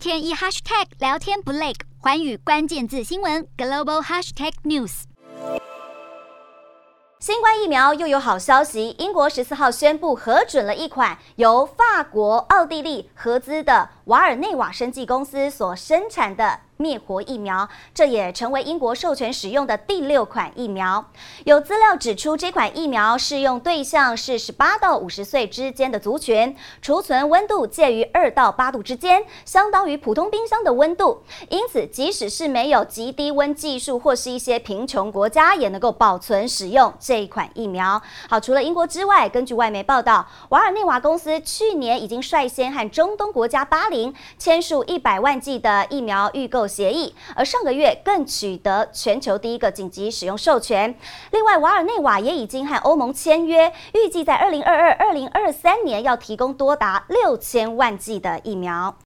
天一 hashtag 聊天不累，寰宇关键字新闻 global hashtag news。新冠疫苗又有好消息，英国十四号宣布核准了一款由法国、奥地利合资的瓦尔内瓦生技公司所生产的。灭活疫苗，这也成为英国授权使用的第六款疫苗。有资料指出，这款疫苗适用对象是十八到五十岁之间的族群，储存温度介于二到八度之间，相当于普通冰箱的温度。因此，即使是没有极低温技术或是一些贫穷国家，也能够保存使用这一款疫苗。好，除了英国之外，根据外媒报道，瓦尔内瓦公司去年已经率先和中东国家巴林签署一百万剂的疫苗预购协议，而上个月更取得全球第一个紧急使用授权。另外，瓦尔内瓦也已经和欧盟签约，预计在二零二二、二零二三年要提供多达六千万剂的疫苗。